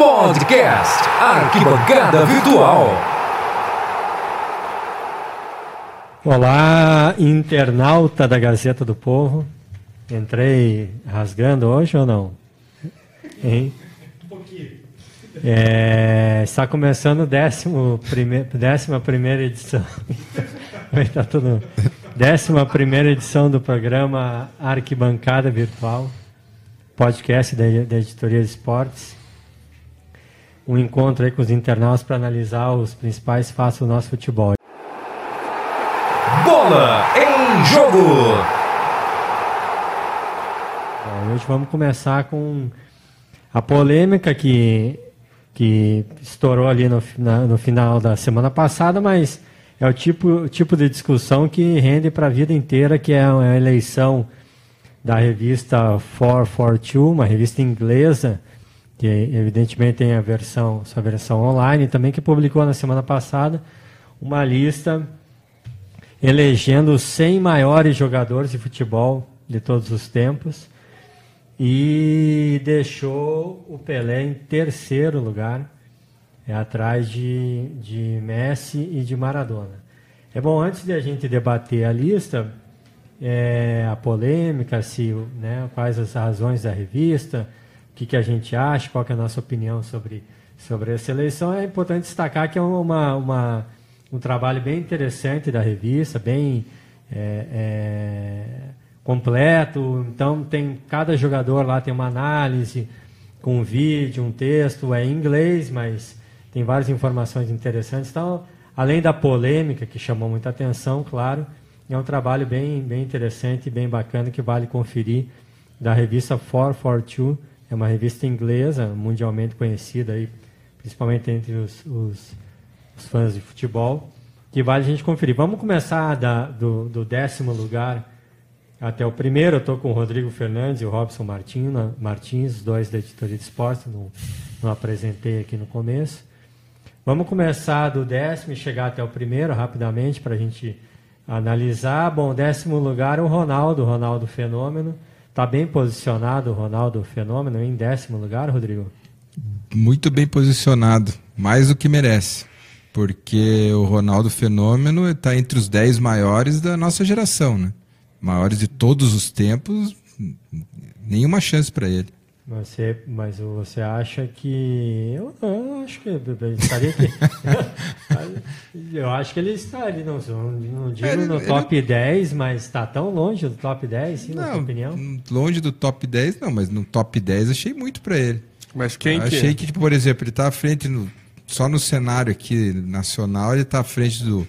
Podcast Arquibancada Virtual. Olá, internauta da Gazeta do Povo. Entrei rasgando hoje ou não? Hein? Um pouquinho. É, está começando décimo prime, décima primeira edição. tá tudo, décima primeira edição do programa Arquibancada Virtual, podcast da, da Editoria de Esportes. Um encontro aí com os internautas para analisar os principais fatos do nosso futebol. Bola em jogo! Hoje vamos começar com a polêmica que, que estourou ali no, na, no final da semana passada, mas é o tipo, tipo de discussão que rende para a vida inteira, que é a eleição da revista 442, uma revista inglesa, que evidentemente tem a versão, sua versão online, também que publicou na semana passada uma lista elegendo os 100 maiores jogadores de futebol de todos os tempos e deixou o Pelé em terceiro lugar, é, atrás de, de Messi e de Maradona. É bom, antes de a gente debater a lista, é, a polêmica, se, né, quais as razões da revista, que, que a gente acha, qual é a nossa opinião sobre, sobre essa eleição, é importante destacar que é uma, uma um trabalho bem interessante da revista, bem é, é, completo. Então tem cada jogador lá tem uma análise com um vídeo, um texto, é em inglês, mas tem várias informações interessantes. Então, além da polêmica que chamou muita atenção, claro, é um trabalho bem, bem interessante, bem bacana que vale conferir da revista 442. É uma revista inglesa, mundialmente conhecida aí, principalmente entre os, os, os fãs de futebol, que vale a gente conferir. Vamos começar da, do, do décimo lugar até o primeiro. Eu estou com o Rodrigo Fernandes e o Robson Martins, Martins dois da editoria de esportes, não, não apresentei aqui no começo. Vamos começar do décimo e chegar até o primeiro rapidamente para a gente analisar. Bom, décimo lugar o Ronaldo, Ronaldo Fenômeno. Está bem posicionado o Ronaldo Fenômeno em décimo lugar, Rodrigo? Muito bem posicionado, mais do que merece. Porque o Ronaldo Fenômeno está entre os dez maiores da nossa geração, né? maiores de todos os tempos, nenhuma chance para ele. Você, mas você acha que. Eu, eu acho que ele estaria aqui. eu acho que ele está ali, não, não digo ele, no top ele... 10, mas está tão longe do top 10, sim, não, na sua opinião? Longe do top 10, não, mas no top 10 achei muito para ele. Mas quem eu que Achei que, por exemplo, ele está à frente, no, só no cenário aqui nacional, ele está à frente do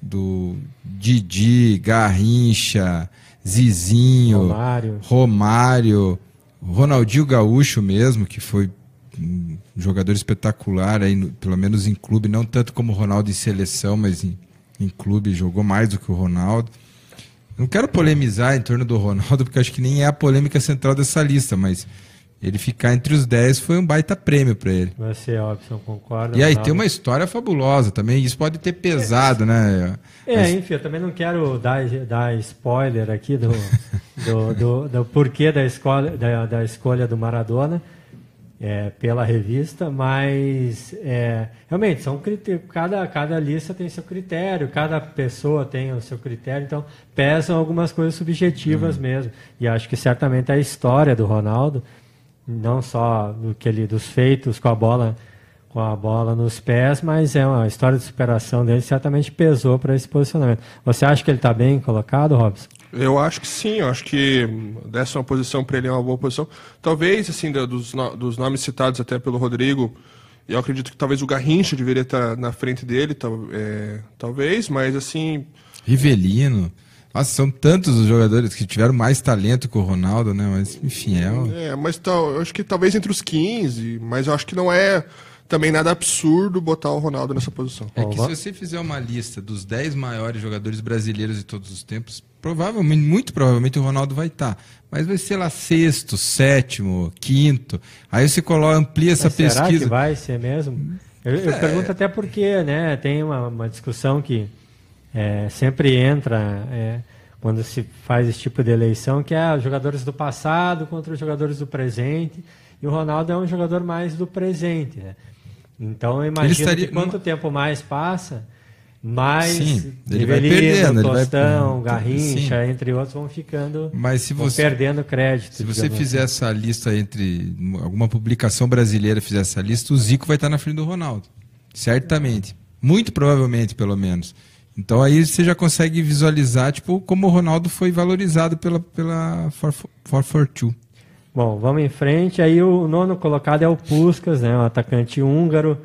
do Didi, Garrincha, Zizinho, Romário. Romário, Ronaldinho Gaúcho mesmo, que foi um jogador espetacular, aí, pelo menos em clube, não tanto como o Ronaldo em seleção, mas em, em clube jogou mais do que o Ronaldo. Não quero polemizar em torno do Ronaldo, porque acho que nem é a polêmica central dessa lista, mas ele ficar entre os 10 foi um baita prêmio para ele. Você, Robson, concorda? E aí, tem uma história fabulosa também, isso pode ter pesado, é, né? É, Mas... enfim, eu também não quero dar, dar spoiler aqui do, do, do, do porquê da escolha, da, da escolha do Maradona é, pela revista, mas é, realmente são cada, cada lista tem seu critério, cada pessoa tem o seu critério, então pesam algumas coisas subjetivas uhum. mesmo. E acho que certamente a história do Ronaldo não só do que ele dos feitos com a bola com a bola nos pés, mas é uma história de superação dele certamente pesou para esse posicionamento. Você acha que ele está bem colocado, Robson? Eu acho que sim, eu acho que décima posição para ele é uma boa posição. Talvez, assim, dos, dos nomes citados até pelo Rodrigo, eu acredito que talvez o Garrincha deveria estar na frente dele, tal, é, talvez, mas assim. Rivelino. Nossa, são tantos os jogadores que tiveram mais talento que o Ronaldo, né? Mas, enfim, é. É, mas tal, eu acho que talvez entre os 15, mas eu acho que não é também nada absurdo botar o Ronaldo nessa posição. É que se você fizer uma lista dos 10 maiores jogadores brasileiros de todos os tempos, provavelmente, muito provavelmente o Ronaldo vai estar. Tá. Mas vai ser lá sexto, sétimo, quinto. Aí você coloca, amplia essa Mas pesquisa. Será que vai ser mesmo? Eu, eu é... pergunto até porque, né? Tem uma, uma discussão que é, sempre entra é, quando se faz esse tipo de eleição, que é os jogadores do passado contra os jogadores do presente. E o Ronaldo é um jogador mais do presente, né? Então eu imagino estaria que quanto tempo mais passa, mais Sim, ele vai perdendo, ele vai- Tostão, Sim. Garrincha, entre outros, vão ficando, Mas se vão você, perdendo crédito. se você fizer assim. essa lista entre alguma publicação brasileira fizer essa lista, o Zico vai estar na frente do Ronaldo. Certamente. Muito provavelmente, pelo menos. Então aí você já consegue visualizar tipo, como o Ronaldo foi valorizado pela, pela 442. Bom, vamos em frente. Aí o nono colocado é o Puskas, né, um atacante húngaro.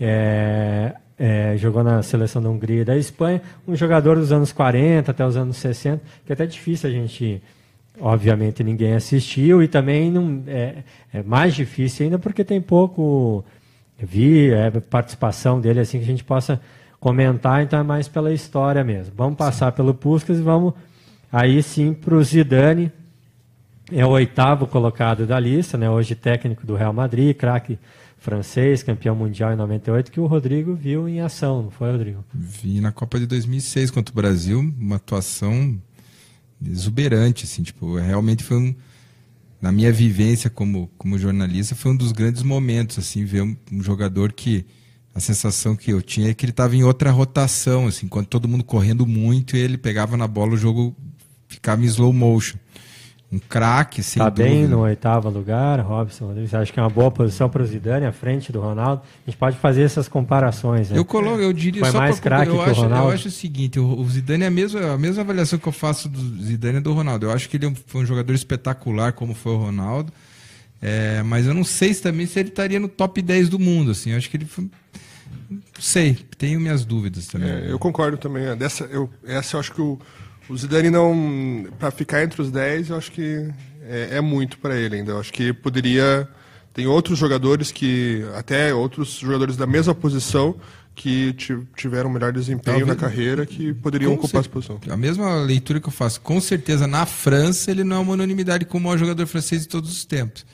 É, é, jogou na seleção da Hungria e da Espanha. Um jogador dos anos 40 até os anos 60, que é até difícil a gente. Obviamente ninguém assistiu e também não, é, é mais difícil ainda porque tem pouco vi, é, participação dele assim que a gente possa comentar, então é mais pela história mesmo. Vamos passar pelo Puskas e vamos aí sim para o Zidane, é o oitavo colocado da lista, né? hoje técnico do Real Madrid, craque francês, campeão mundial em 98, que o Rodrigo viu em ação, não foi, Rodrigo? Vi na Copa de 2006 contra o Brasil uma atuação exuberante, assim, tipo, realmente foi um na minha vivência como, como jornalista foi um dos grandes momentos, assim, ver um, um jogador que a sensação que eu tinha é que ele estava em outra rotação, assim, enquanto todo mundo correndo muito, ele pegava na bola, o jogo ficava em slow motion. Um craque, sem Está bem dúvida. no oitavo lugar, Robson Rodrigues. Acho que é uma boa posição para o Zidane, à frente do Ronaldo. A gente pode fazer essas comparações. Né? Eu coloco, eu diria Foi só mais craque eu que o acho, Ronaldo? Eu acho o seguinte, o, Zidane é a mesma, a mesma avaliação que eu faço do Zidane e do Ronaldo. Eu acho que ele é foi um jogador espetacular, como foi o Ronaldo. É, mas eu não sei se também se ele estaria no top 10 do mundo. Assim, eu acho que ele foi. Sei, tenho minhas dúvidas também. É, eu concordo também. é, Dessa, eu, essa eu acho que o, o Zidane não. Para ficar entre os 10, eu acho que é, é muito para ele ainda. Eu acho que poderia. Tem outros jogadores que. Até outros jogadores da mesma posição que ti- tiveram melhor desempenho Talvez- na carreira que poderiam Com ocupar essa posição. A mesma leitura que eu faço. Com certeza, na França, ele não é uma unanimidade como o maior jogador francês de todos os tempos.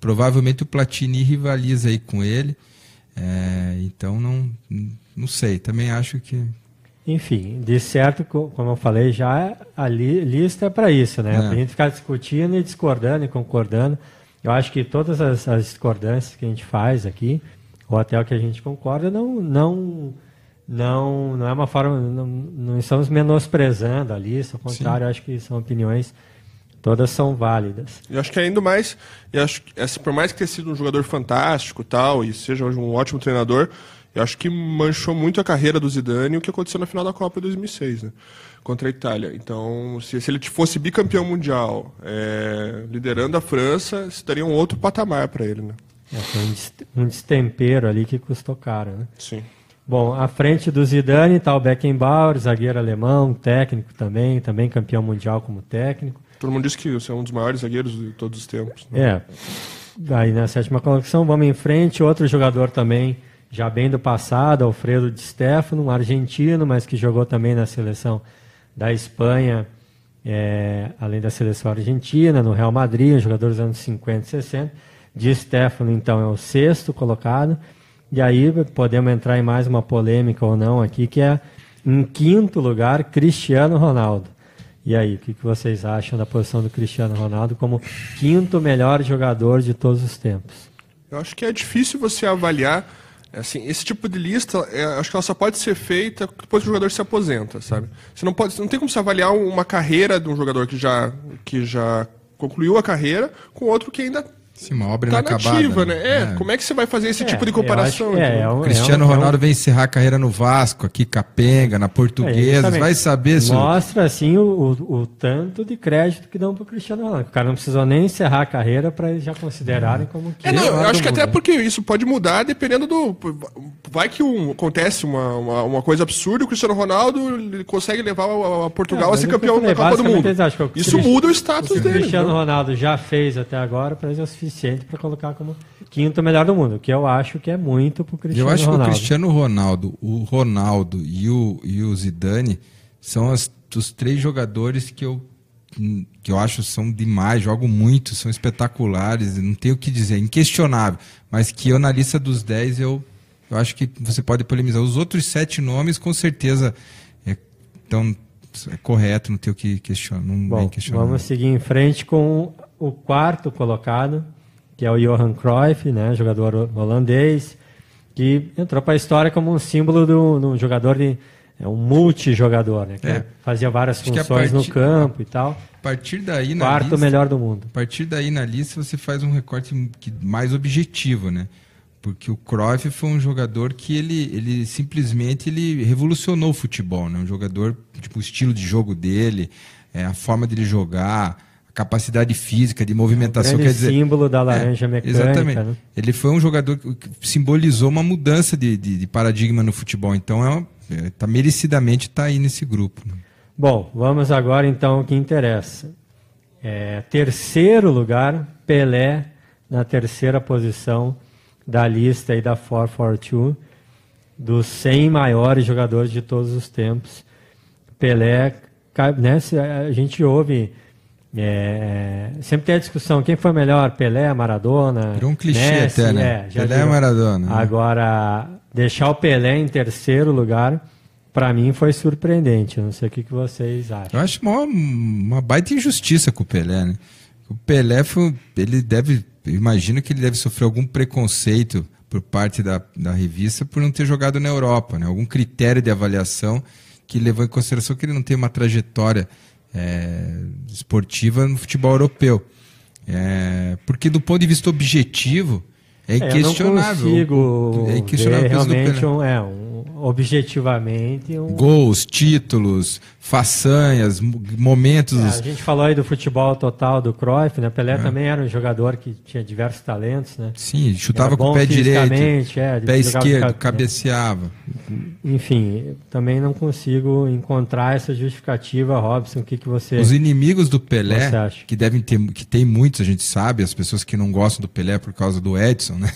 Provavelmente o Platini rivaliza aí com ele. É, então, não, não sei. Também acho que. Enfim, de certo, co- como eu falei, já a li- lista é para isso, né? É. Para a gente ficar discutindo e discordando e concordando. Eu acho que todas as, as discordâncias que a gente faz aqui, ou até o que a gente concorda, não, não, não, não é uma forma. Não, não estamos menosprezando a lista, ao contrário, acho que são opiniões, todas são válidas. Eu acho que ainda mais, eu acho que, assim, por mais que tenha sido um jogador fantástico tal, e seja hoje um ótimo treinador, eu acho que manchou muito a carreira do Zidane o que aconteceu na final da Copa de 2006, né? Contra a Itália. Então, se, se ele fosse bicampeão mundial, é, liderando a França, isso daria um outro patamar para ele, né? É, foi um um destempero ali que custou caro, né? Sim. Bom, à frente do Zidane está o Beckenbauer, zagueiro alemão, técnico também, também campeão mundial como técnico. Todo mundo diz que você é um dos maiores zagueiros de todos os tempos. né? É. Aí na sétima colocação, vamos em frente. Outro jogador também, já bem do passado, Alfredo Di Stefano, um argentino, mas que jogou também na seleção da Espanha, é, além da seleção argentina, no Real Madrid, um jogador dos anos 50 e 60. Di Stefano, então, é o sexto colocado. E aí podemos entrar em mais uma polêmica ou não aqui, que é, em quinto lugar, Cristiano Ronaldo. E aí, o que, vocês acham da posição do Cristiano Ronaldo como quinto melhor jogador de todos os tempos? Eu acho que é difícil você avaliar assim esse tipo de lista. é, acho que ela só pode ser feita depois que o jogador se aposenta, sabe? Você não pode, não tem como você avaliar uma carreira de um jogador que já que já concluiu a carreira com outro que ainda Sim, uma obra tá inacabada. nativa, né? É, É. como é que você vai fazer esse É, tipo de comparação? acho é, é um- Cristiano é um- Ronaldo vem encerrar a carreira no Vasco, aqui Capenga, na É, Portuguesa. vai saber se. o- Mostra assim o, o- o tanto de crédito que dão para o Cristiano Ronaldo. O cara não precisou nem encerrar a carreira para eles já considerarem como que É, não, eu acho que até mundo, né? porque isso pode mudar dependendo do. Vai que um, acontece uma, uma, uma coisa absurda, o Cristiano Ronaldo ele consegue levar a, a Portugal É, a ser é o campeão da Copa do Mundo. o Isso muda o O status que o dele. Cristiano entendeu? Ronaldo já fez até agora, para eles é o suficiente para colocar como quinto melhor do mundo, que eu acho que é muito para o Cristiano Eu acho Ronaldo. que o Cristiano Ronaldo, o Ronaldo e o, e o Zidane são as, os três jogadores que eu, que eu acho são demais, jogam muito, são espetaculares, não tenho o que dizer, inquestionável. Mas que eu, na lista dos 10, eu, eu acho que você pode polemizar. Os outros sete nomes, com certeza, é, é correto, não tenho o que questionar. Não Bom, vem questionar. vamos seguir em frente com o quarto colocado, que é o Johan Cruyff, né, jogador holandês, que entrou para a história como um símbolo de um jogador de é um multijogador, né? Que É. fazia várias Acho funções no partir- campo e tal. A partir daí na Quarto lista, melhor do mundo. A partir daí na lista você faz um recorte mais objetivo, né? Porque o Cruyff foi um jogador que ele, ele simplesmente ele revolucionou o futebol, né? Um jogador, tipo, o estilo de jogo dele, é, a forma dele jogar, capacidade física de movimentação, quer dizer... símbolo da laranja É, mecânica. Exatamente. Né? Ele foi um jogador que simbolizou uma mudança de, de, de paradigma no futebol. Então, é, uma- é, tá merecidamente está aí nesse grupo. né? Bom, vamos agora então ao que interessa. É, terceiro lugar, Pelé na terceira posição da lista aí da 442 dos 100 maiores jogadores de todos os tempos. Pelé, né, a gente ouve é, sempre tem a discussão quem foi melhor, Pelé, Maradona, Virou um clichê Messi, até, né? é, já Pelé, virou. Maradona, né? Agora, deixar o Pelé em terceiro lugar, para mim foi surpreendente. Eu não sei o que, que vocês acham. Eu acho uma, uma baita injustiça com o Pelé, né? O Pelé foi, ele deve, imagino que ele deve sofrer algum preconceito por parte da, da revista por não ter jogado na Europa, né? Algum critério de avaliação que levou em consideração que ele não tem uma trajetória é, esportiva no futebol europeu. É, porque do ponto de vista objetivo é É, eu não inquestionável. consigo é inquestionável ver realmente um, é, um, objetivamente um, Gols, títulos, façanhas, mo- momentos. É, a gente falou aí do futebol total do Cruyff, né? É. Pelé também era um jogador que tinha diversos talentos, né? Sim, chutava com o pé direito, é, pé esquerdo, ca- cabeceava. Enfim, também não consigo encontrar essa justificativa, Robson. O que, que você. Os inimigos do Pelé, que devem ter, que tem muitos, a gente sabe, as pessoas que não gostam do Pelé por causa do Edson, né?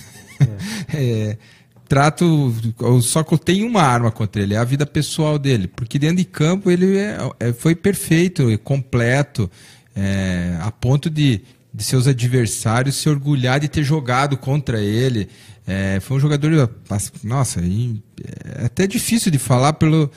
É, trato, só que eu tenho uma arma contra ele, é a vida pessoal dele, porque dentro de campo ele é- é- foi perfeito, e completo, é, a ponto de, de seus adversários se orgulhar de ter jogado contra ele. É, foi um jogador, nossa, é até difícil de falar pelo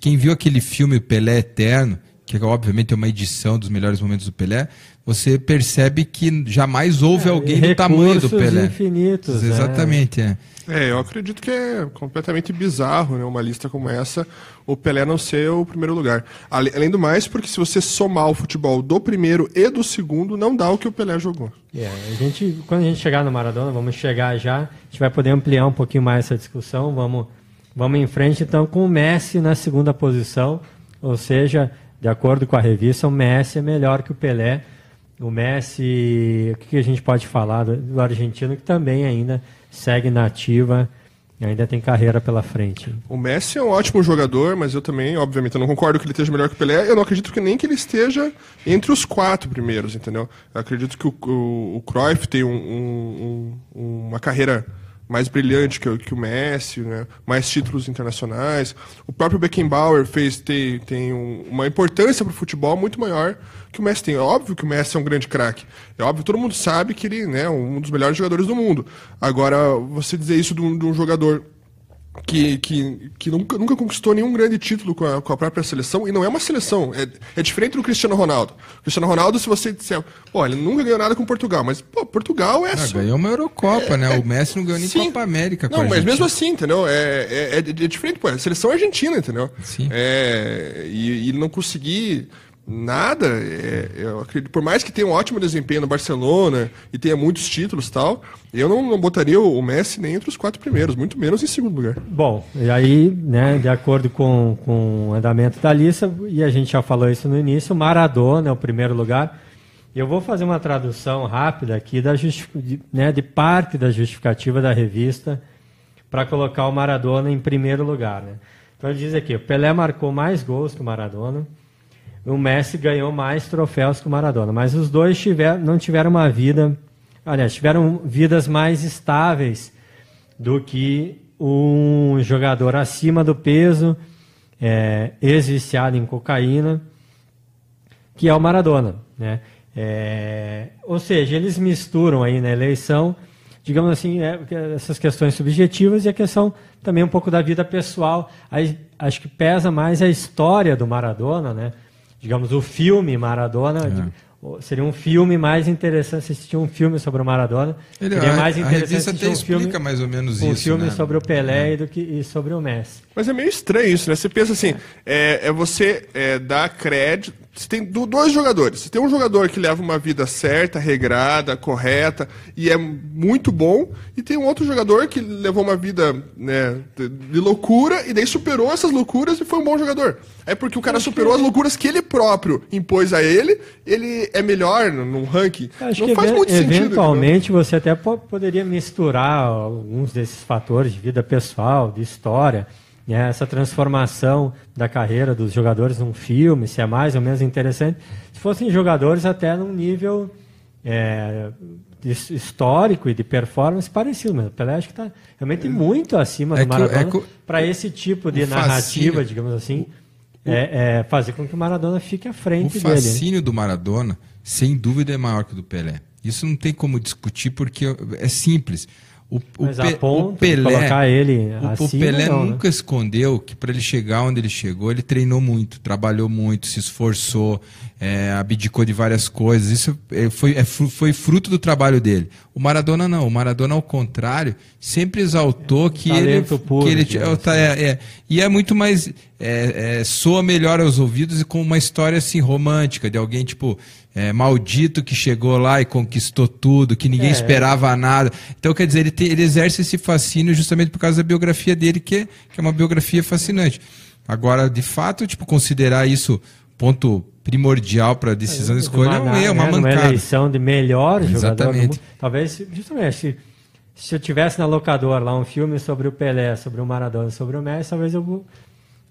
quem viu aquele filme Pelé Eterno, que obviamente é uma edição dos melhores momentos do Pelé, você percebe que jamais houve alguém do tamanho do É, Pelé. infinitos, né? Exatamente, é. É, eu acredito que é completamente bizarro, né, uma lista como essa, o Pelé não ser o primeiro lugar. Além do mais, porque se você somar o futebol do primeiro e do segundo, não dá o que o Pelé jogou. É, a gente, quando a gente chegar no Maradona, vamos chegar já, a gente vai poder ampliar um pouquinho mais essa discussão. Vamos, vamos em frente então com o Messi na segunda posição, ou seja, de acordo com a revista, o Messi é melhor que o Pelé. O Messi, o que a gente pode falar do, do argentino que também ainda segue na ativa, ainda tem carreira pela frente. O Messi é um ótimo jogador, mas eu também, obviamente, eu não concordo que ele esteja melhor que o Pelé. Eu não acredito que nem que ele esteja entre os quatro primeiros, entendeu? Eu acredito que o, o, o Cruyff tem um- um- um- uma carreira mais brilhante que, o- que o Messi, né? mais títulos internacionais. O próprio Beckenbauer fez tem, tem um- uma importância para o futebol muito maior que o Messi tem. É óbvio que o Messi é um grande craque. É óbvio, todo mundo sabe que ele né, é um dos melhores jogadores do mundo. Agora, você dizer isso de um, de um jogador que, que, que nunca, nunca conquistou nenhum grande título com a, com a própria seleção, e não é uma seleção, é, é diferente do Cristiano Ronaldo. O Cristiano Ronaldo, se você disser, pô, ele nunca ganhou nada com Portugal, mas, pô, Portugal é Ah, só. ganhou uma Eurocopa, né? O Messi não ganhou nem Sim. Copa América Não, mas mesmo assim, entendeu? É, é, é, é diferente, pô, é a seleção argentina, entendeu? Sim. É, e, e não conseguir nada, é, eu acredito, por mais que tenha um ótimo desempenho no Barcelona e tenha muitos títulos tal, eu não, não botaria o Messi nem entre os quatro primeiros, muito menos em segundo lugar. Bom, e aí, né, de acordo com, com o andamento da lista, e a gente já falou isso no início, Maradona é o primeiro lugar. Eu vou fazer uma tradução rápida aqui da de, né, de parte da justificativa da revista para colocar o Maradona em primeiro lugar. Né? Então ele diz aqui, o Pelé marcou mais gols que o Maradona, o Messi ganhou mais troféus que o Maradona, mas os dois tiver, não tiveram uma vida, aliás, tiveram vidas mais estáveis do que um jogador acima do peso, é, ex-viciado em cocaína, que é o Maradona. Né? É, ou seja, eles misturam aí na eleição, digamos assim, é, essas questões subjetivas e a questão também um pouco da vida pessoal. Aí, acho que pesa mais a história do Maradona, né? Digamos, o filme Maradona, de- seria um filme mais interessante assistir um filme sobre o Maradona. Ele, seria a, mais a interessante revista até um filme, explica mais ou menos um isso. filme né? sobre o Pelé e, do que, e sobre o Messi. Mas é meio estranho isso, né? Você pensa assim, é, é você é, dar crédito. Você tem do- dois jogadores. Você tem um jogador que leva uma vida certa, regrada, correta e é muito bom, e tem um outro jogador que levou uma vida né, de, loucura e daí superou essas loucuras e foi um bom jogador. É porque o cara superou as loucuras que ele próprio impôs a ele, ele é melhor no- num ranking. Acho Não que faz muito sentido. eventualmente você até po- poderia misturar alguns desses fatores de vida pessoal, de história, né? essa transformação da carreira dos jogadores num filme, se é mais ou menos interessante. Se fossem jogadores até num nível é, his- histórico e de performance parecido, mas o Pelé acho que está realmente muito acima É do o- é Maradona o- para esse tipo de o narrativa, fascínio- digamos assim. é, é fazer com que o Maradona fique à O frente dele. né? fascínio do Maradona, sem dúvida, é maior que o do Pelé. Isso não tem como discutir porque é simples. O, o, Mas Pe- o de Pelé, colocar ele o, o acima, Pelé não, né? nunca escondeu que para ele chegar onde ele chegou, ele treinou muito, trabalhou muito, se esforçou, é, abdicou de várias coisas. Isso é, foi, é foi fruto do trabalho dele. O Maradona não. O Maradona, ao contrário, sempre exaltou que ele, puro, que ele digamos tinha- é, é, e é muito mais é, é, soa melhor aos ouvidos e com uma história assim romântica de alguém tipo é, maldito que chegou lá e conquistou tudo, que ninguém É. esperava nada. Então, quer dizer, ele, tem- ele exerce esse fascínio justamente por causa da biografia dele, que é, que é uma biografia fascinante. Agora, de fato, tipo, considerar isso ponto primordial para a decisão de escolha é uma, é uma né, mancada. eleição de melhor Exatamente. Talvez, justamente, se, se eu tivesse na locadora lá um filme sobre o Pelé, sobre o Maradona, sobre o Messi, talvez eu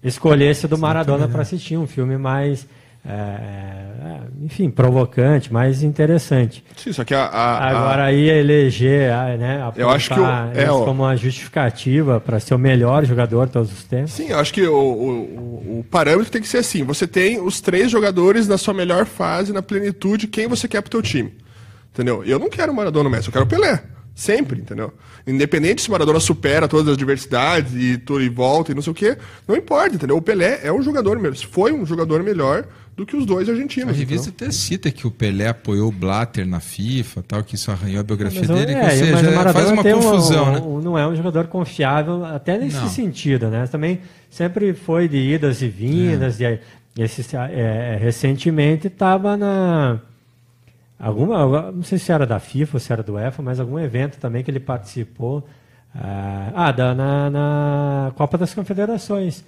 escolhesse o do Maradona para assistir um filme mais, é, é, enfim, provocante, mais interessante. Sim, só que a, a- a- Agora aí eleger, né, Eu acho que o- apontar é, ó. como uma justificativa para ser o melhor jogador todos os tempos. Sim, eu acho que o, o, o parâmetro tem que ser assim. Você tem os três jogadores na sua melhor fase, na plenitude, quem você quer pro teu time. Entendeu? Eu não quero o Maradona Messi, eu quero o Pelé. Sempre, entendeu? Independente se o Maradona supera todas as diversidades e tudo e volta e não sei o quê, não importa, entendeu? O Pelé é um jogador melhor, foi um jogador melhor do que os dois A argentinos. revista entendeu? até cita que o Pelé apoiou o Blatter na FIFA, tal, que isso arranhou a biografia Mas dele, é, ou mas o seja, faz uma tem um- confusão, né? um- Não é um jogador confiável, até nesse Não. sentido, né? Também sempre foi de idas e vindas, É. e esse, é, recentemente estava na alguma, não sei se era da FIFA ou se era do UEFA, mas algum evento também que ele participou, ah, ah, da, na, na Copa das Confederações.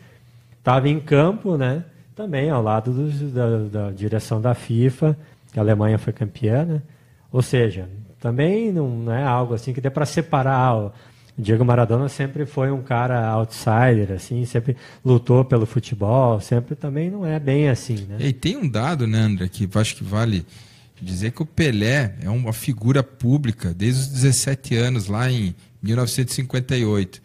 Estava em campo, né? Também ao lado da, da direção da FIFA, que a Alemanha foi campeã, né? Ou seja, também não, é algo assim que dê para separar. O Diego Maradona sempre foi um cara outsider, assim, sempre lutou pelo futebol, sempre também não é bem assim, né? E tem um dado, né, André, que acho que vale dizer que o Pelé é uma figura pública desde os 17 anos, lá em 1958.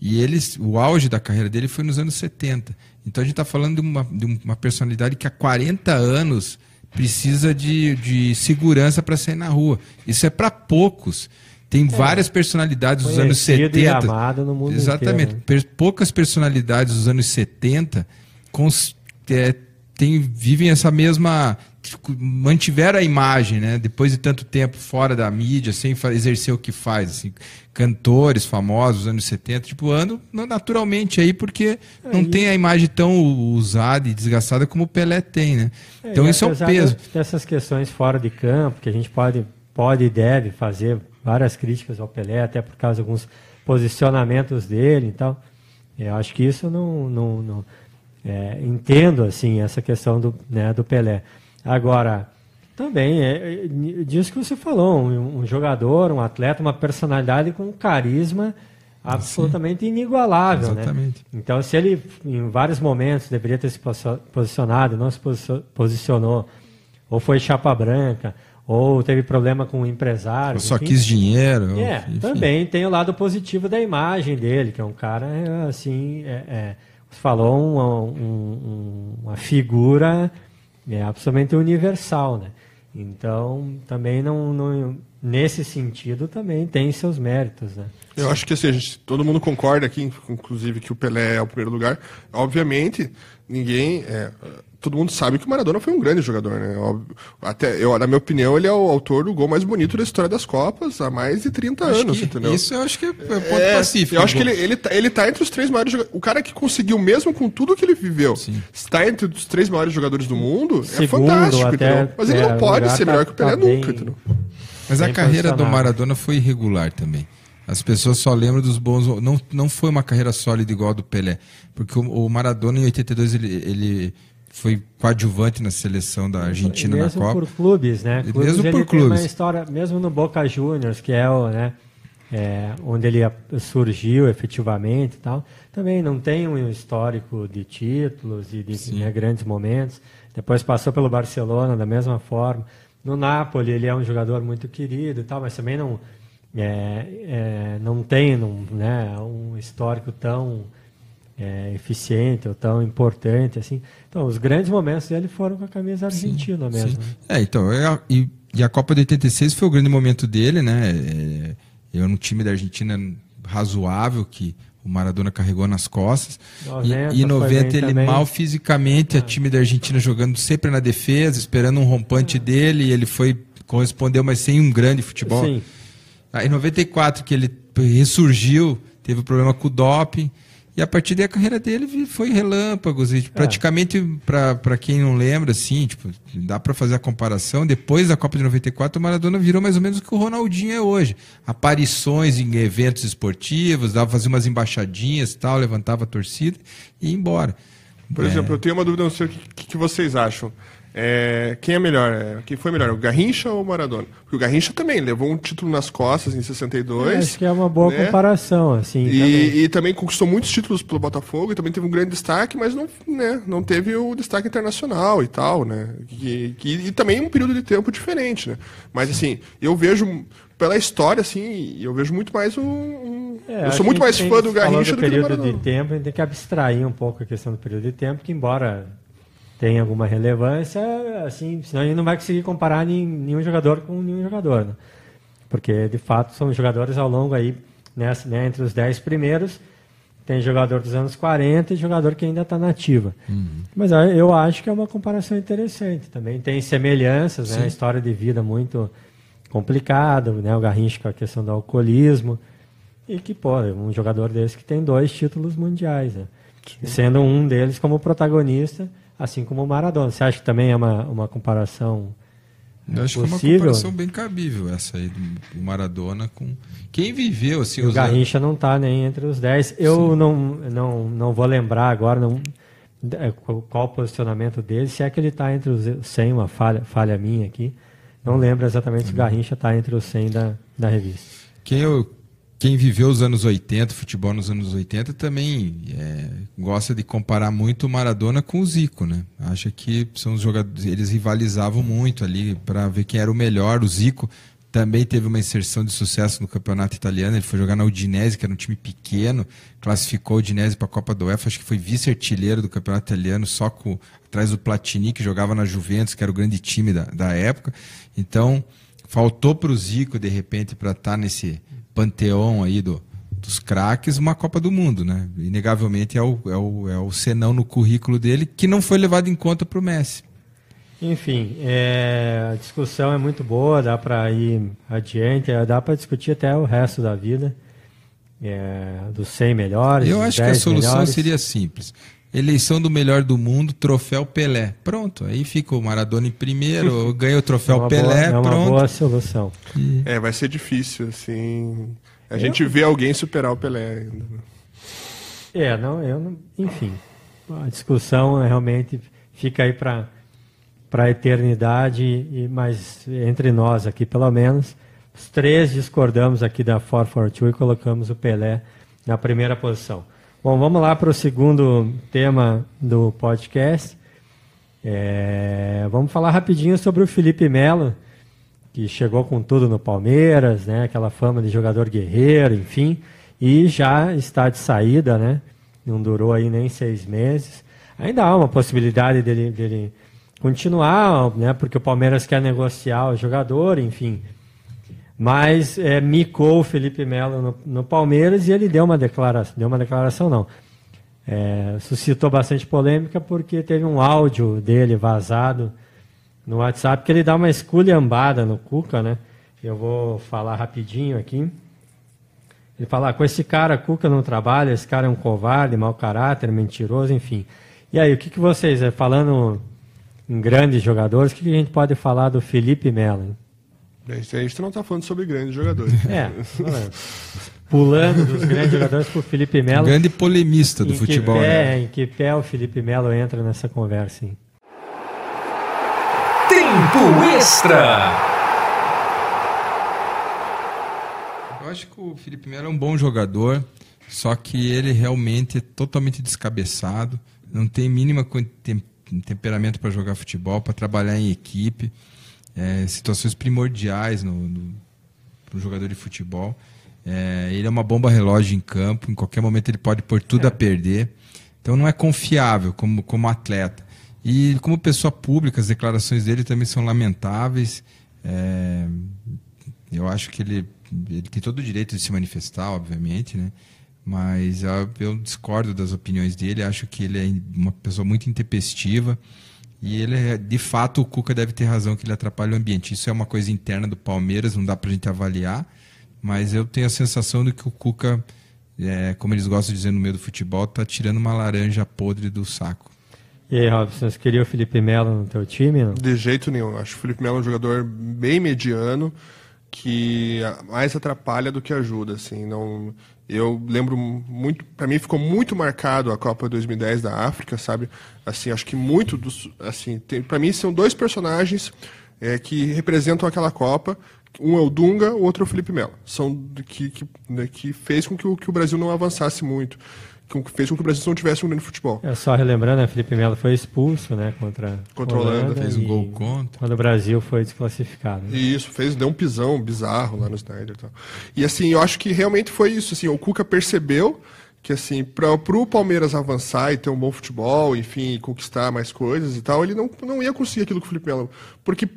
E eles, o auge da carreira dele foi nos anos 70. Então a gente está falando de uma, de uma personalidade que há 40 anos precisa de, de segurança para sair na rua. Isso é para poucos. Tem várias personalidades dos anos Conhecido e 70. amado no mundo Exatamente. inteiro, né? Poucas personalidades dos anos 70 cons- é, tem- vivem essa mesma. mantiveram a imagem, né? Depois de tanto tempo fora da mídia, sem exercer o que faz. Assim, cantores famosos dos anos 70, tipo, andam na- naturalmente aí, porque não É, e- tem a imagem tão usada e desgastada como o Pelé tem, né? É, então isso é um peso. dessas questões fora de campo, que a gente pode, pode e deve fazer várias críticas ao Pelé, até por causa de alguns posicionamentos dele e tal. Eu acho que isso não, não, não é, entendo assim essa questão do, né, do Pelé. Agora também é, é disso que você falou, um, um jogador, um atleta, uma personalidade com carisma absolutamente inigualável, né? Exatamente. Então, se ele em vários momentos deveria ter se posi- posicionado, não se posi- posicionou, ou foi chapa branca, ou teve problema com o empresário. Eu só enfim. quis dinheiro. É, também tem o lado positivo da imagem dele, que é um cara, é, assim, é, é, você falou, uma, um- um- uma figura é, absolutamente universal, né? Então, também não, não, nesse sentido, também tem seus méritos, né? Eu acho que assim, gente, todo mundo concorda aqui, inclusive, que o Pelé é o primeiro lugar. Obviamente, ninguém. é, todo mundo sabe que o Maradona foi um grande jogador, né? Óbvio. Até, eu, na minha opinião, ele é o autor do gol mais bonito da história das Copas há mais de 30 Acho anos, que entendeu? Isso eu acho que é ponto É, pacífico. Eu acho que ele, ele, tá, ele tá entre os três maiores jogadores. O cara que conseguiu, mesmo com tudo que ele viveu, Sim. estar entre os três maiores jogadores do mundo é Segundo, fantástico, até- entendeu? Mas ele é, não o pode ser tá- melhor que o Pelé tá nunca, bem- entendeu? Mas a carreira do. Maradona foi irregular também. As pessoas só lembram dos bons. Não, não foi uma carreira sólida igual a do Pelé. Porque o, o Maradona, em 82, ele, ele foi coadjuvante na seleção da Argentina na mesmo Copa. por clubes, né? Clubes, mesmo por tem uma clubes. história, mesmo no Boca Juniors, que é o, né, é, onde ele surgiu efetivamente e tal, também não tem um histórico de títulos e de né, grandes momentos. Depois passou pelo Barcelona da mesma forma. No Napoli ele é um jogador muito querido e tal, mas também não é, é, não tem não, né, um histórico tão é, eficiente ou tão importante assim. Então, os grandes momentos dele foram com a camisa argentina mesmo. Sim. né? É, então, é a- e, e a Copa de 86 foi o grande momento dele, né? É, eu no time da Argentina razoável que o Maradona carregou nas costas. 90 e, e foi 90 bem ele também. mal fisicamente, a time da Argentina jogando sempre na defesa, esperando um rompante dele, e ele foi correspondeu, mas sem um grande futebol. Sim. Aí em 94 que ele ressurgiu, teve problema com o doping. E a partir daí a carreira dele foi relâmpagos. E praticamente, para quem não lembra, assim, tipo, dá para fazer a comparação. Depois da Copa de 94, o Maradona virou mais ou menos o que o Ronaldinho é hoje. Aparições em eventos esportivos, dava fazer umas embaixadinhas e tal, levantava a torcida e ia embora. Por É. exemplo, eu tenho uma dúvida, não sei o que- que vocês acham. É, quem é melhor? É, quem foi melhor, o Garrincha ou o Maradona? Porque o Garrincha também levou um título nas costas em 62. Acho que é uma boa né? comparação, assim. também. E, e também conquistou muitos títulos pelo Botafogo e também teve um grande destaque, mas não, né, não teve o destaque internacional e tal, né? Que, que- e também um período de tempo diferente, né? Mas assim, eu vejo, pela história, assim, eu vejo muito mais um. um- É, eu sou muito mais fã do Garrincha falou do que do período de tempo, a gente tem que abstrair um pouco a questão do período de tempo, que embora tenha alguma relevância, assim, senão a gente não vai conseguir comparar nenhum jogador com nenhum jogador, né? Porque, de fato, são jogadores ao longo aí, nessa, né, entre os 10 primeiros, tem jogador dos anos 40 e jogador que ainda está nativa. Mas ah, eu acho que é uma comparação interessante. Também tem semelhanças, né? História de vida muito complicada, né? O Garrincha com a questão do alcoolismo. E que, pô, um jogador desse que tem dois títulos mundiais, né? Sendo um deles como protagonista, assim como o Maradona. Você acha que também é uma, uma comparação Eu acho que é uma possível? comparação bem cabível essa aí do do Maradona com quem viveu assim o Garrincha não está nem entre os 10. Eu não, não, não vou lembrar agora não, é, qual, qual o posicionamento dele, se é que ele está entre os 100, uma falha, falha minha aqui. Não lembro exatamente se o Garrincha está entre os 100 da, da revista. Quem, eu, quem viveu os anos 80, futebol nos anos 80, também é, gosta de comparar muito o Maradona com o Zico, né? Acha que são os jogadores, eles rivalizavam muito ali para ver quem era o melhor. O Zico também teve uma inserção de sucesso no campeonato italiano. Ele foi jogar na Udinese, que era um time pequeno, classificou a Udinese para a Copa do UEFA. Acho que foi vice-artilheiro do campeonato italiano, só com, atrás do Platini, que jogava na Juventus, que era o grande time da, da época. Então, faltou para o Zico, de repente, para estar nesse panteão aí do, dos craques, uma Copa do Mundo, né? Inegavelmente é o, é, o, é o senão no currículo dele, que não foi levado em conta para o Messi. Enfim, é, a discussão é muito boa, dá para ir adiante, é, dá para discutir até o resto da vida, é, dos 100 melhores. Eu acho que a 10 solução melhores. seria simples. Eleição do melhor do mundo, troféu Pelé. Pronto, aí fica o Maradona em primeiro, ganha o é troféu uma, Pelé, boa, é uma pronto. boa solução. É, vai ser difícil, assim. A gente vê alguém superar o Pelé ainda. né? É, não, eu não, enfim, a discussão é realmente fica aí para para a eternidade, e, mas entre nós aqui pelo menos, os três discordamos aqui da 442 e colocamos o Pelé na primeira posição. Bom, vamos lá para o segundo tema do podcast. É, vamos falar rapidinho sobre o Felipe Melo, que chegou com tudo no Palmeiras, né? Aquela fama de jogador guerreiro, enfim, e já está de saída, né? Não durou aí nem seis meses. Ainda há uma possibilidade dele, dele continuar, né? Porque o Palmeiras quer negociar o jogador, enfim. Mas é, micou o Felipe Melo no, no Palmeiras e ele deu uma declaração, deu uma declaração não. é, suscitou bastante polêmica porque teve um áudio dele vazado no WhatsApp que ele dá uma esculhambada no Cuca, né? Eu vou falar rapidinho aqui. Ele fala, ah, com esse cara, Cuca não trabalha, esse cara é um covarde, mau caráter, mentiroso, enfim. E aí, o que, que vocês, é, falando em grandes jogadores, o que, que a gente pode falar do Felipe Melo? hein? A gente não está falando sobre grandes jogadores. É, falando. pulando dos grandes jogadores para o Felipe Melo. Grande polemista do em futebol. Que pé, né? Em que pé o Felipe Melo entra nessa conversa? Hein? Tempo Extra. Eu acho que o Felipe Melo é um bom jogador, só que ele realmente é totalmente descabeçado, não tem mínima tem- temperamento para jogar futebol, para trabalhar em equipe, é, situações primordiais no, no, jogador de futebol. É, ele é uma bomba relógio em campo, em qualquer momento ele pode pôr tudo a perder. Então não é confiável como, como atleta. E como pessoa pública, as declarações dele também são lamentáveis. É, eu acho que ele, ele tem todo o direito de se manifestar, obviamente, né? Mas eu, eu discordo das opiniões dele. Acho que ele é uma pessoa muito intempestiva. E ele, é, de fato, o Cuca deve ter razão que ele atrapalha o ambiente. Isso é uma coisa interna do Palmeiras, não dá pra gente avaliar. Mas eu tenho a sensação de que o Cuca, é, como eles gostam de dizer no meio do futebol, tá tirando uma laranja podre do saco. E aí, Robson, você queria o Felipe Melo no teu time? Não? De jeito nenhum. Acho que o Felipe Melo é um jogador bem mediano que mais atrapalha do que ajuda, assim. Não, eu lembro muito, para mim ficou muito marcado a Copa 2010 da África, sabe? Assim, acho que muito dos, assim, para mim são dois personagens é, que representam aquela Copa. Um é o Dunga, o outro é o Felipe Melo. São que que, né, que fez com que o, que o Brasil não avançasse muito, que fez com que o Brasil não tivesse um grande futebol. É só relembrando, né, Felipe Melo foi expulso, né, contra, Contra a Holanda, fez um gol contra. Quando o Brasil foi desclassificado. né? E Isso, fez, deu um pisão bizarro lá no Snyder e tal. E assim, eu acho que realmente foi isso, assim, o Cuca percebeu que assim, para o Palmeiras avançar e ter um bom futebol, enfim, conquistar mais coisas e tal, ele não, não ia conseguir aquilo que o Felipe Melo, porque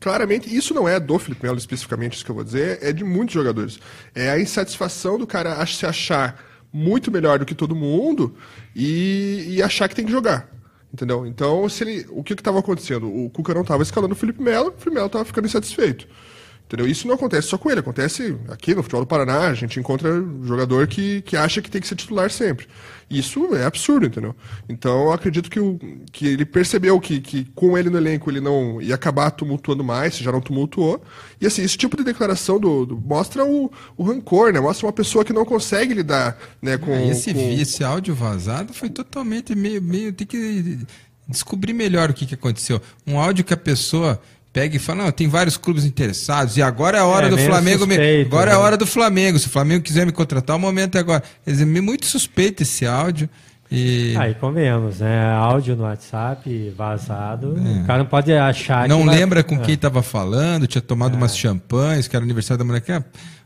claramente isso não é do Felipe Melo especificamente, isso que eu vou dizer, é de muitos jogadores. É a insatisfação do cara se achar muito melhor do que todo mundo e, e achar que tem que jogar. Entendeu? Então, se ele, o que estava acontecendo? O Cuca não estava escalando o Felipe Melo, o Felipe Melo estava ficando insatisfeito. Entendeu? Isso não acontece só com ele, acontece aqui no futebol do Paraná, a gente encontra jogador que, que acha que tem que ser titular sempre. Isso é absurdo, entendeu? Então eu acredito que, o, que ele percebeu que, que com ele no elenco ele não ia acabar tumultuando mais, se já não tumultuou. E assim, esse tipo de declaração do, do- mostra o, o rancor, né? Mostra uma pessoa que não consegue lidar né, com. Ah, esse, com... esse áudio vazado foi totalmente meio, meio. Tem que descobrir melhor o que, que aconteceu. Um áudio que a pessoa pega e fala: Não, tem vários clubes interessados, e agora é a hora É, do Flamengo. me- suspeito, agora é a né? hora do Flamengo. Se o Flamengo quiser me contratar, o momento é agora. Quer dizer, me- muito suspeito esse áudio. E Aí, convenhamos, né? Áudio no WhatsApp vazado. O cara não pode achar É. não que vai- lembra com É. quem estava falando, tinha tomado umas champanhes, que era aniversário da moleque. É,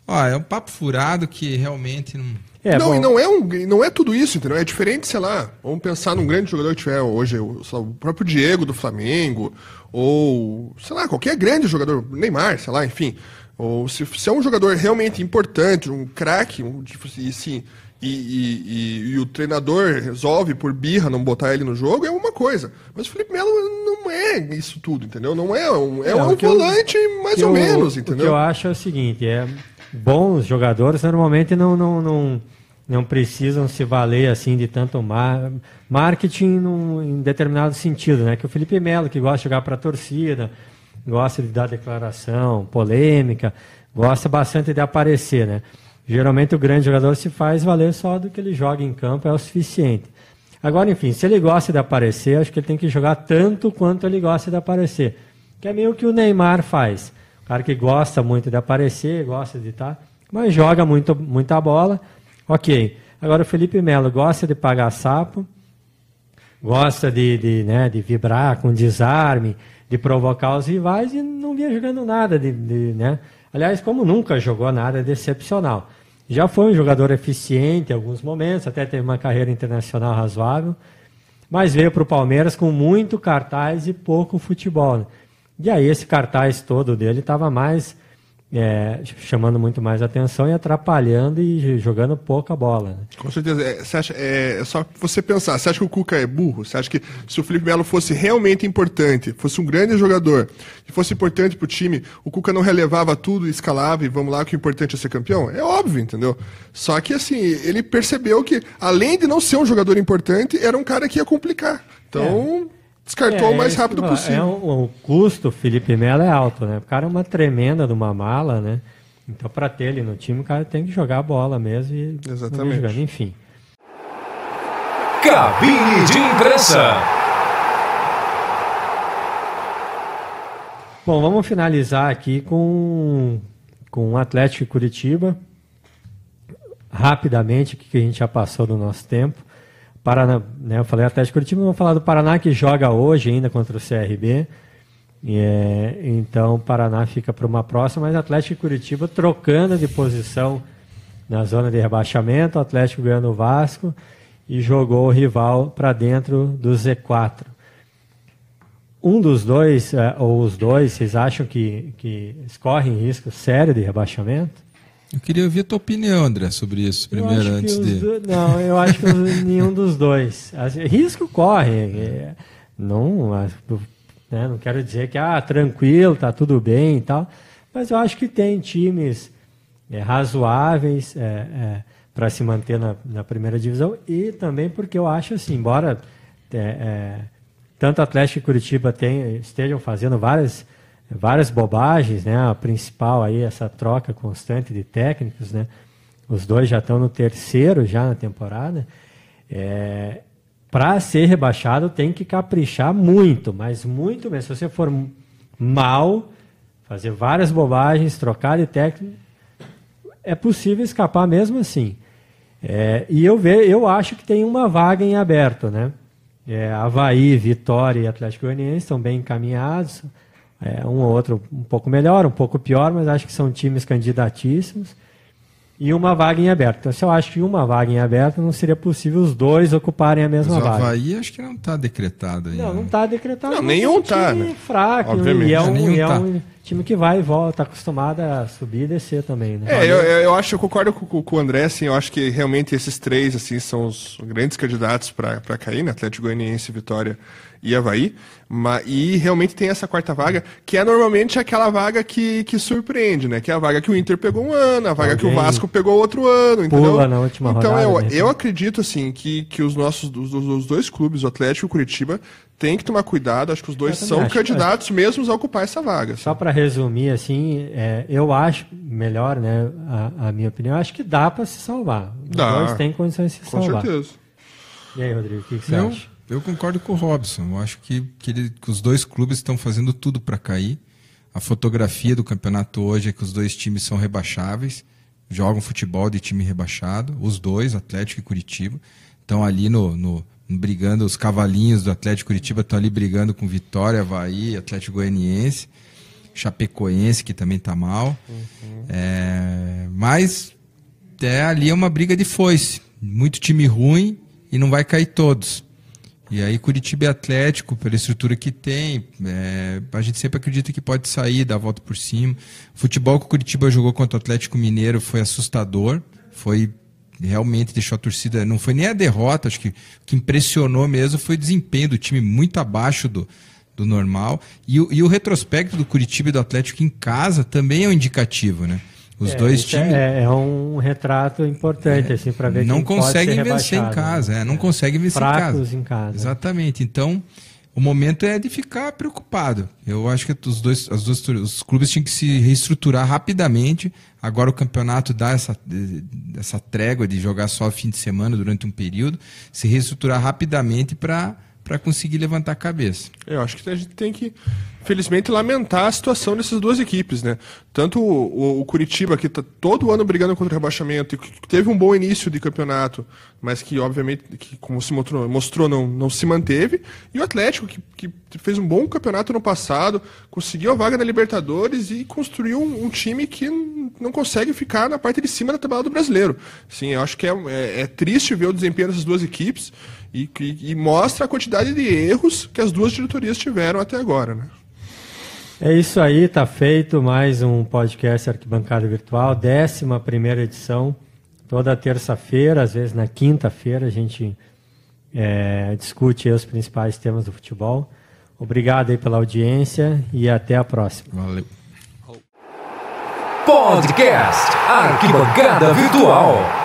Ó, é um papo furado que realmente não. É, não, bom, e não é, um, não é tudo isso, entendeu? É diferente, sei lá, vamos pensar num grande jogador que tiver hoje, o, o próprio Diego do Flamengo, ou, sei lá, qualquer grande jogador, Neymar, sei lá, enfim. Ou se, se é um jogador realmente importante, um craque, um, e, assim, e, e- e- e o treinador resolve por birra não botar ele no jogo, é uma coisa. Mas o Felipe Melo não é isso tudo, entendeu? Não é um, é Não, um que eu- volante mais ou eu- menos, O que entendeu? eu acho é o seguinte, é bons jogadores normalmente não, não, não, não precisam se valer assim de tanto mar, marketing num, em determinado sentido, né? Que o Felipe Melo, que gosta de jogar para a torcida, gosta de dar declaração, polêmica, gosta bastante de aparecer, né? Geralmente o grande jogador se faz valer só do que ele joga em campo, é o suficiente. Agora, enfim, se ele gosta de aparecer, acho que ele tem que jogar tanto quanto ele gosta de aparecer. Que é meio que o Neymar faz. O cara que gosta muito de aparecer, gosta de estar, mas joga muito, muita bola. Ok. Agora o Felipe Melo gosta de pagar sapo, gosta de, de, né, de vibrar com desarme, de provocar os rivais e não vinha jogando nada. De, de, né? Aliás, como nunca jogou nada, é decepcional. Já foi um jogador eficiente em alguns momentos, até teve uma carreira internacional razoável, mas veio para o Palmeiras com muito cartaz e pouco futebol. E aí esse cartaz todo dele estava mais é, chamando muito mais atenção e atrapalhando e jogando pouca bola. Né? Com certeza. É, você acha, é, é, só você pensar. Você acha que o Cuca é burro? Você acha que se o Felipe Melo fosse realmente importante, fosse um grande jogador, e fosse importante para o time, o Cuca não relevava tudo, escalava e vamos lá, que o importante é ser campeão? É óbvio, entendeu? Só que assim, ele percebeu que, além de não ser um jogador importante, era um cara que ia complicar. Então. É descartou é, o mais rápido possível. É um, o custo, Felipe Melo, é alto, né? O cara é uma tremenda de uma mala, né? Então, para ter ele no time, o cara tem que jogar a bola mesmo e Exatamente. Jogando. Enfim. Cabine de imprensa. Bom, vamos finalizar aqui com, com o Atlético Curitiba. Rapidamente, o que a gente já passou do nosso tempo. Paraná, né, eu falei Atlético Curitiba, vamos falar do Paraná que joga hoje ainda contra o CRB. É, então Paraná fica para uma próxima, mas Atlético Curitiba trocando de posição na zona de rebaixamento, Atlético ganhando o Vasco e jogou o rival para dentro do Z4. Um dos dois, é, ou os dois, vocês acham que, que correm risco sério de rebaixamento? Eu queria ouvir a tua opinião, André, sobre isso primeiro, antes de. Do... Não, eu acho que nenhum dos dois. Risco corre. É, não, né, não quero dizer que ah, tranquilo, tá tudo bem e tal. Mas eu acho que tem times é, razoáveis é, é para se manter na, na, primeira divisão e também porque eu acho assim, embora é, é, tanto Atlético e Curitiba tem, estejam fazendo várias várias bobagens, né? A principal aí essa troca constante de técnicos, né? Os dois já estão no terceiro já na temporada. É, para ser rebaixado tem que caprichar muito, mas muito mesmo. Se você for mal, fazer várias bobagens, trocar de técnico, é possível escapar mesmo assim. É, e eu, ve, eu acho que tem uma vaga em aberto, né? É, Havaí, Vitória e Atlético Goianiense estão bem encaminhados. É, um ou outro um pouco melhor, um pouco pior, mas acho que são times candidatíssimos. E uma vaga em aberto. Então, se eu acho que uma vaga em aberto, não seria possível os dois ocuparem a mesma mas vaga. O Havaí acho que não está decretado ainda. Não, não está decretado. Não, nenhum está. É um né? fraco. Obviamente. E é um, e é tá. um time que vai e volta, está acostumado a subir e descer também. Né? É, eu, eu acho, eu concordo com, com, o André, assim, eu acho que realmente esses três assim, são os grandes candidatos para cair, né? Atlético Goianiense, Vitória e Havaí. Mas, e realmente tem essa quarta vaga, que é normalmente aquela vaga que, que surpreende, né? Que é a vaga que o Inter pegou um ano, a vaga Alguém que o Vasco pegou outro ano, entendeu? Pula na última então, rodada, eu, né? eu acredito, assim, que, que os nossos os, os dois clubes, o Atlético e o Curitiba, tem que tomar cuidado. Acho que os dois são acho, candidatos acho... mesmos a ocupar essa vaga. Assim. Só para resumir, assim, é, eu acho melhor, né? A, a, minha opinião, acho que dá para se salvar. Os dá. dois têm condições de se Com salvar. Com certeza. E aí, Rodrigo, o que, que você eu, acha? Eu concordo com o Robson. Eu acho que, que, ele, que os dois clubes estão fazendo tudo para cair. A fotografia do campeonato hoje é que os dois times são rebaixáveis, jogam futebol de time rebaixado, os dois, Atlético e Curitiba, estão ali no, no, brigando, os cavalinhos do Atlético Curitiba estão ali brigando com Vitória, Havaí, Atlético Goianiense, Chapecoense, que também está mal. Uhum. É, mas é, ali é uma briga de foice. Muito time ruim e não vai cair todos. E aí Curitiba e Atlético, pela estrutura que tem, é, a gente sempre acredita que pode sair, dar a volta por cima. O futebol que o Curitiba jogou contra o Atlético Mineiro foi assustador, foi realmente deixou a torcida, não foi nem a derrota, acho que o que impressionou mesmo foi o desempenho do time muito abaixo do, do normal. E, e o retrospecto do Curitiba e do Atlético em casa também é um indicativo, né? Os é, dois times. É, é, um retrato importante, é, assim, para ver Não conseguem vencer em casa, é, não conseguem vencer Fracos em casa. em casa. Exatamente. Então, o momento é de ficar preocupado. Eu acho que os dois, as duas, os clubes tinham que se reestruturar rapidamente. Agora o campeonato dá essa, essa trégua de jogar só fim de semana durante um período, se reestruturar rapidamente para para conseguir levantar a cabeça. Eu acho que a gente tem que, felizmente, lamentar a situação dessas duas equipes, né? Tanto o, o, Curitiba, que está todo ano brigando contra o rebaixamento, que teve um bom início de campeonato, mas que, obviamente, que, como se mostrou, mostrou não, não se manteve, e o Atlético, que, que fez um bom campeonato no passado, conseguiu a vaga na Libertadores e construiu um, um time que não consegue ficar na parte de cima da tabela do brasileiro. Sim, eu acho que é, é, é triste ver o desempenho dessas duas equipes, e, e, e, mostra a quantidade de erros que as duas diretorias tiveram até agora. Né? É isso aí, tá feito mais um podcast Arquibancada Virtual, 11 primeira edição, toda terça-feira, às vezes na quinta-feira a gente é, discute os principais temas do futebol. Obrigado aí pela audiência e até a próxima. Valeu. Podcast Arquibancada Virtual.